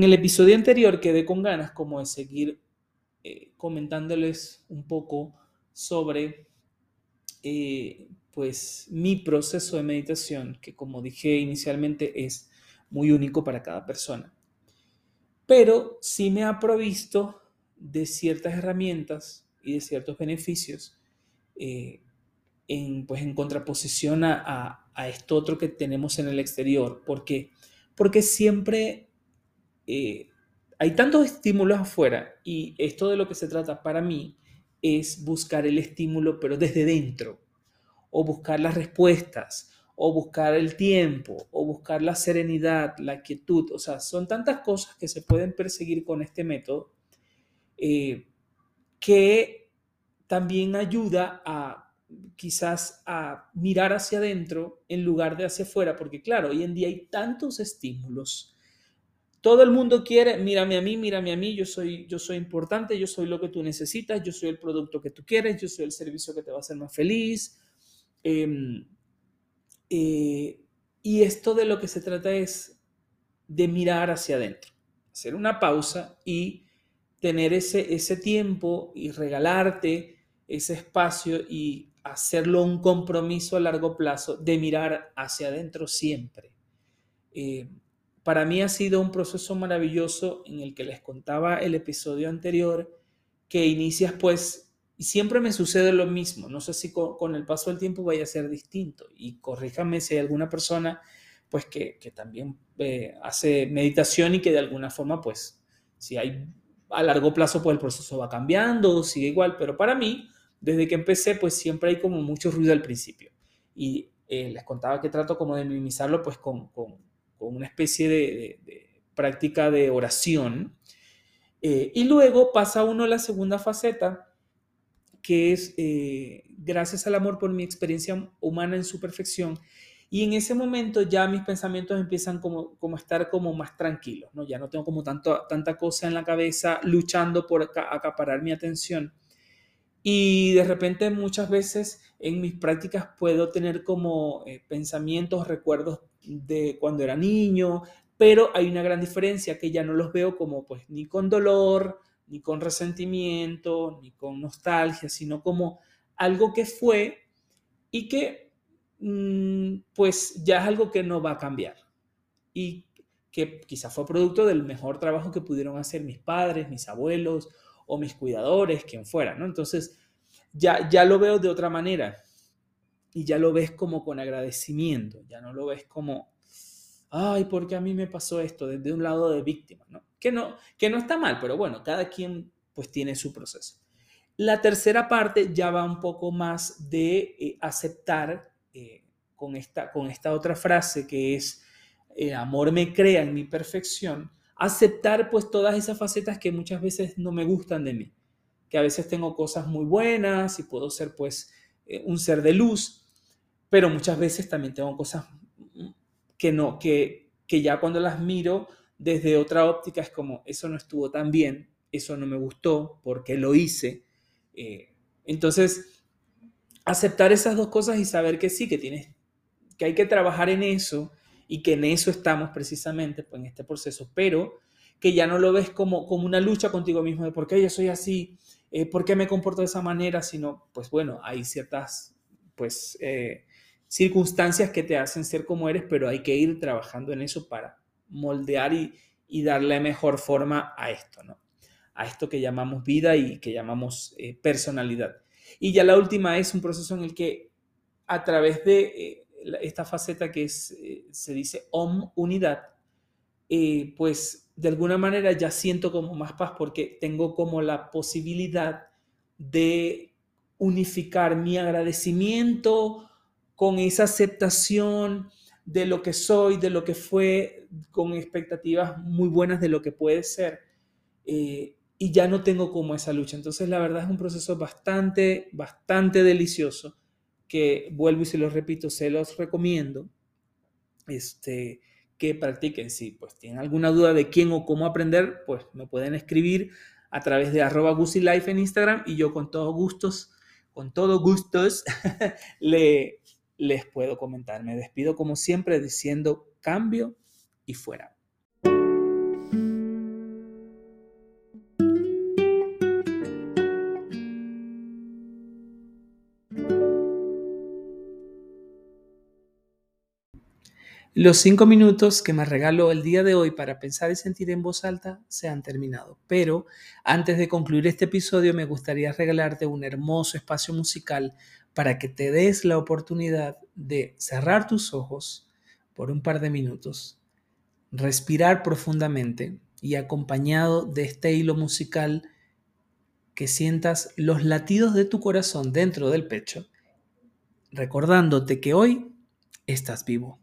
En el episodio anterior quedé con ganas como de seguir eh, comentándoles un poco sobre eh, pues mi proceso de meditación, que como dije inicialmente es muy único para cada persona. Pero sí me ha provisto de ciertas herramientas y de ciertos beneficios eh, en, pues, en contraposición a, esto otro que tenemos en el exterior. ¿Por qué? Porque siempre eh, hay tantos estímulos afuera y esto de lo que se trata para mí es buscar el estímulo, pero desde dentro, o buscar las respuestas, o buscar el tiempo, o buscar la serenidad, la quietud. O sea, son tantas cosas que se pueden perseguir con este método eh, que también ayuda a quizás a mirar hacia adentro en lugar de hacia afuera, porque claro, hoy en día hay tantos estímulos. Todo el mundo quiere, mírame a mí, mírame a mí, yo soy, yo soy importante, yo soy lo que tú necesitas, yo soy el producto que tú quieres, yo soy el servicio que te va a hacer más feliz, Em, eh, y esto de lo que se trata es de mirar hacia adentro, hacer una pausa y tener ese, ese tiempo y regalarte ese espacio y hacerlo un compromiso a largo plazo de mirar hacia adentro siempre. Eh, para mí ha sido un proceso maravilloso en el que les contaba el episodio anterior, que inicias pues y siempre me sucede lo mismo. No sé si con, el paso del tiempo vaya a ser distinto. Y corríjame si hay alguna persona pues que, también eh, hace meditación y que de alguna forma pues si hay a largo plazo pues el proceso va cambiando, sigue igual. Pero para mí, desde que empecé pues siempre hay como mucho ruido al principio. Y eh, les contaba que trato como de minimizarlo pues con, una especie de, práctica de oración. Eh, y luego pasa uno a la segunda faceta que es eh, gracias al amor por mi experiencia humana en su perfección. Y en ese momento ya mis pensamientos empiezan como, como a estar como más tranquilos, ¿no? Ya no tengo como tanto, tanta cosa en la cabeza luchando por acaparar mi atención. Y de repente muchas veces en mis prácticas puedo tener como eh, pensamientos, recuerdos de cuando era niño, pero hay una gran diferencia que ya no los veo como pues ni con dolor, ni con resentimiento, ni con nostalgia, sino como algo que fue y que mm, pues ya es algo que no va a cambiar y que quizás fue producto del mejor trabajo que pudieron hacer mis padres, mis abuelos o mis cuidadores, quien fuera, ¿no? Entonces ya, ya lo veo de otra manera y ya lo ves como con agradecimiento, ya no lo ves como, ay, ¿por qué a mí me pasó esto? Desde un lado de víctima, ¿no? que no, que no está mal, pero bueno, cada quien pues tiene su proceso. La tercera parte ya va un poco más de eh, aceptar eh, con, esta, con esta otra frase que es, el amor me crea en mi perfección, aceptar pues todas esas facetas que muchas veces no me gustan de mí, que a veces tengo cosas muy buenas y puedo ser pues eh, un ser de luz, pero muchas veces también tengo cosas que no, que, que ya cuando las miro desde otra óptica es como, eso no estuvo tan bien, eso no me gustó, porque lo hice. Eh, entonces, aceptar esas dos cosas y saber que sí, que tienes, que hay que trabajar en eso y que en eso estamos precisamente pues, en este proceso, pero que ya no lo ves como, como una lucha contigo mismo de por qué yo soy así, eh, por qué me comporto de esa manera, sino, pues bueno, hay ciertas, pues, eh, circunstancias que te hacen ser como eres, pero hay que ir trabajando en eso para, moldear y, darle mejor forma a esto, ¿no? A esto que llamamos vida y que llamamos eh, personalidad. Y ya la última es un proceso en el que a través de eh, esta faceta que se dice OM, unidad, pues de alguna manera ya siento como más paz porque tengo como la posibilidad de unificar mi agradecimiento con esa aceptación, de lo que soy, de lo que fue, con expectativas muy buenas de lo que puede ser. Eh, y ya no tengo como esa lucha. Entonces, la verdad es un proceso bastante, bastante delicioso que vuelvo y se los repito, se los recomiendo este, que practiquen. Si pues tienen alguna duda de quién o cómo aprender, pues me pueden escribir a través de arroba en Instagram y yo con todos gustos, con todos gustos, le, les puedo comentar. Me despido como siempre diciendo cambio y fuera. Los cinco minutos que me regaló el día de hoy para pensar y sentir en voz alta se han terminado, pero antes de concluir este episodio me gustaría regalarte un hermoso espacio musical para que te des la oportunidad de cerrar tus ojos por un par de minutos, respirar profundamente y acompañado de este hilo musical que sientas los latidos de tu corazón dentro del pecho, recordándote que hoy estás vivo.